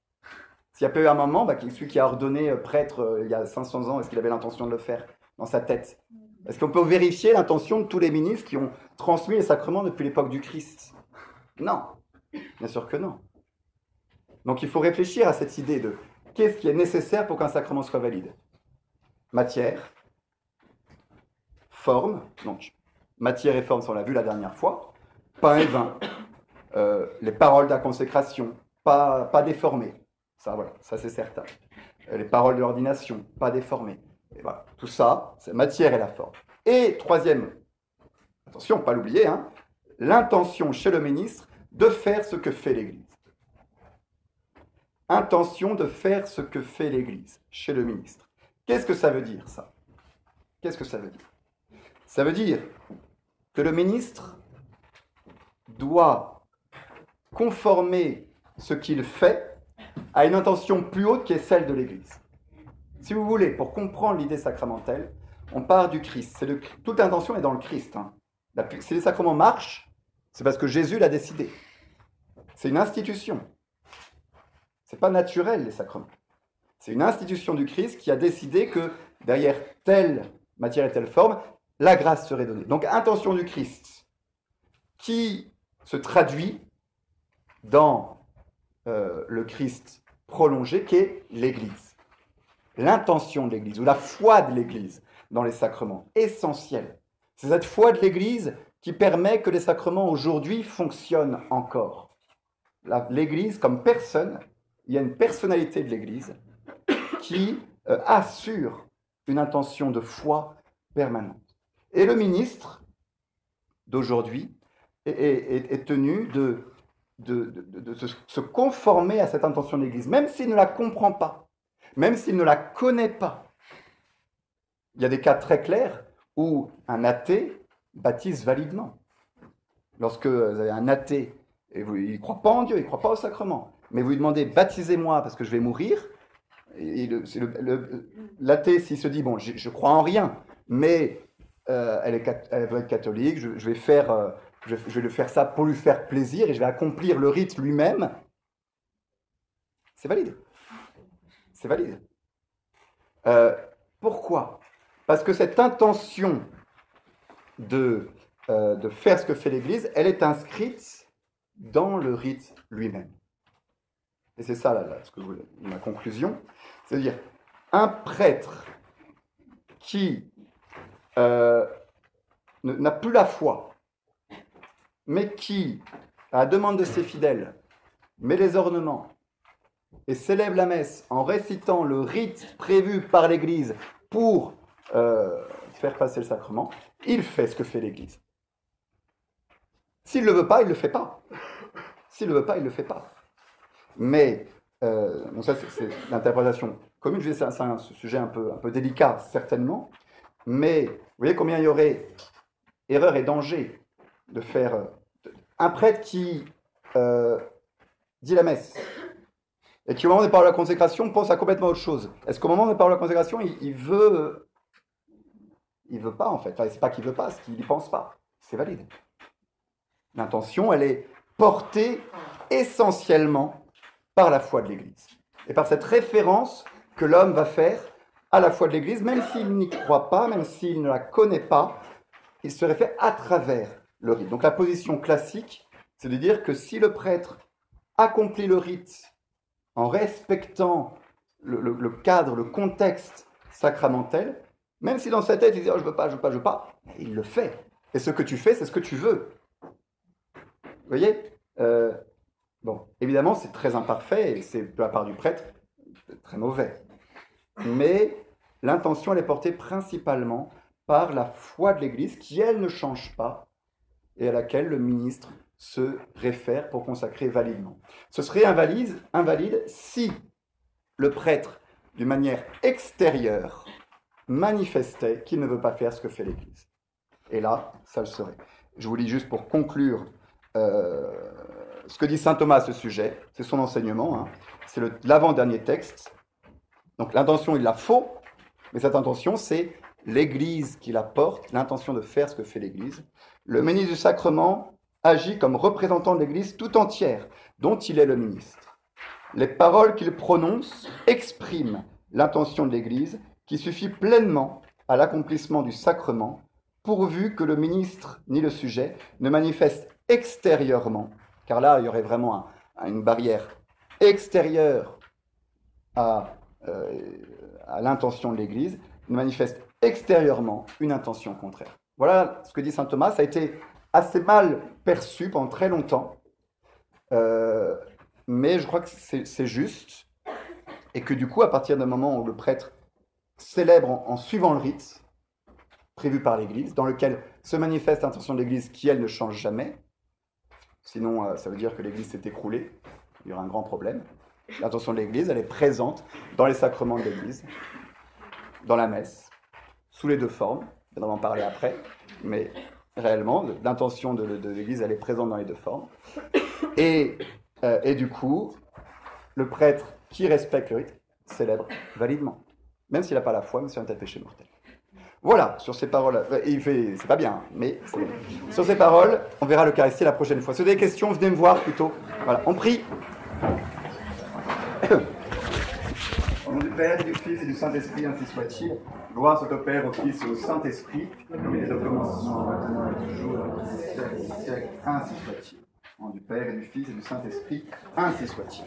S'il y a pas eu un moment, bah, celui qui a ordonné euh, prêtre euh, il y a 500 ans, est-ce qu'il avait l'intention de le faire dans sa tête? Est-ce qu'on peut vérifier l'intention de tous les ministres qui ont transmis les sacrements depuis l'époque du Christ? Non. Bien sûr que non. Donc il faut réfléchir à cette idée de qu'est-ce qui est nécessaire pour qu'un sacrement soit valide? Matière, forme, donc matière et forme, on l'a vu la dernière fois, pain et vin, euh, les paroles de la consécration, pas déformées, ça voilà, ça c'est certain. Euh, les paroles de l'ordination, pas déformées. Et voilà, tout ça, c'est matière et la forme. Et troisième, attention, pas l'oublier, hein, l'intention chez le ministre de faire ce que fait l'Église. Intention de faire ce que fait l'Église chez le ministre. Qu'est-ce que ça veut dire, ça? Qu'est-ce que ça veut dire? Ça veut dire que le ministre doit conformer ce qu'il fait à une intention plus haute qui est celle de l'Église. Si vous voulez, pour comprendre l'idée sacramentelle, on part du Christ. toute l'intention est dans le Christ. Hein. si les sacrements marchent, c'est parce que Jésus l'a décidé. C'est une institution. C'est pas naturel, les sacrements. C'est une institution du Christ qui a décidé que derrière telle matière et telle forme, la grâce serait donnée. Donc, intention du Christ qui se traduit dans euh, le Christ prolongé, qui est l'Église l'intention de l'Église ou la foi de l'Église dans les sacrements, essentiel. C'est cette foi de l'Église qui permet que les sacrements aujourd'hui fonctionnent encore. L'Église comme personne, il y a une personnalité de l'Église qui euh, assure une intention de foi permanente. Et le ministre d'aujourd'hui est, tenu de, de, se conformer à cette intention de l'Église, même s'il ne la comprend pas même s'il ne la connaît pas. Il y a des cas très clairs où un athée baptise validement. Lorsque vous avez un athée, et il ne croit pas en Dieu, il ne croit pas au sacrement, mais vous lui demandez baptisez-moi parce que je vais mourir, l'athée, s'il se dit bon, je, crois en rien, mais euh, elle, est, veut être catholique, je, vais faire, euh, je, vais lui faire ça pour lui faire plaisir et je vais accomplir le rite lui-même, c'est valide c'est valide. Euh, pourquoi? Parce que cette intention de, euh, de faire ce que fait l'Église, elle est inscrite dans le rite lui-même. Et c'est ça là, ce que ma conclusion. C'est-à-dire, un prêtre qui euh, n'a plus la foi, mais qui, à la demande de ses fidèles, met les ornements, et célèbre la messe en récitant le rite prévu par l'Église pour euh, faire passer le sacrement, il fait ce que fait l'Église. S'il ne le veut pas, il ne le fait pas. S'il ne le veut pas, il ne le fait pas. Mais, euh, ça c'est l'interprétation commune, c'est un, sujet un peu, un peu délicat, certainement, mais vous voyez combien il y aurait erreur et danger de faire... Euh, un prêtre qui dit la messe, et qui au moment des paroles de la consécration pense à complètement autre chose. Est-ce qu'au moment des paroles de la consécration, il, veut... Il veut pas en fait? Enfin, c'est pas qu'il veut pas, c'est qu'il n'y pense pas. C'est valide. L'intention, elle est portée essentiellement par la foi de l'Église. Et par cette référence que l'homme va faire à la foi de l'Église, même s'il n'y croit pas, même s'il ne la connaît pas, il se réfère à travers le rite. Donc la position classique, c'est de dire que si le prêtre accomplit le rite en respectant le, cadre, le contexte sacramentel, même si dans sa tête il dit oh, je veux pas, je veux pas, je veux pas, il le fait. Et ce que tu fais, c'est ce que tu veux. Vous voyez euh, Bon, évidemment, c'est très imparfait et c'est de la part du prêtre très mauvais. Mais l'intention, elle est portée principalement par la foi de l'Église qui, elle, ne change pas et à laquelle le ministre se réfère pour consacrer validement. Ce serait invalide, invalide si le prêtre, d'une manière extérieure, manifestait qu'il ne veut pas faire ce que fait l'Église. Et là, ça le serait. Je vous lis juste pour conclure euh, ce que dit saint Thomas à ce sujet. C'est son enseignement. Hein. C'est l'avant-dernier texte. Donc l'intention, il la faut, mais cette intention, c'est l'Église qui la porte, l'intention de faire ce que fait l'Église. Le ministre du sacrement agit comme représentant de l'Église tout entière, dont il est le ministre. Les paroles qu'il prononce expriment l'intention de l'Église qui suffit pleinement à l'accomplissement du sacrement, pourvu que le ministre ni le sujet ne manifestent extérieurement, car là il y aurait vraiment une barrière extérieure à, euh, à l'intention de l'Église, ne manifestent extérieurement une intention contraire. Voilà ce que dit saint Thomas. Ça a été assez mal perçu pendant très longtemps, euh, mais je crois que c'est juste, et que du coup, à partir d'un moment où le prêtre célèbre en, suivant le rite prévu par l'Église, dans lequel se manifeste l'intention de l'Église qui, elle, ne change jamais, sinon euh, ça veut dire que l'Église s'est écroulée, il y aura un grand problème. L'intention de l'Église, elle est présente dans les sacrements de l'Église, dans la messe, sous les deux formes, on va en parler après, mais réellement, l'intention de, l'Église, elle est présente dans les deux formes. Et, euh, et du coup, le prêtre qui respecte le rite célèbre validement, même s'il n'a pas la foi, même s'il a un tel péché mortel. Voilà, sur ces paroles, euh, il fait, c'est pas bien, mais sur ces paroles, on verra l'Eucharistie la prochaine fois. Si vous avez des questions, venez me voir plutôt. Voilà, on prie. Au nom du Père, du Fils et du Saint-Esprit, ainsi soit-il. Gloire soit au Père, au Fils et au Saint-Esprit, comme il est au commencement, maintenant et toujours, et siècle, ainsi soit-il. Au nom du Père et du Fils et du Saint-Esprit, ainsi soit-il.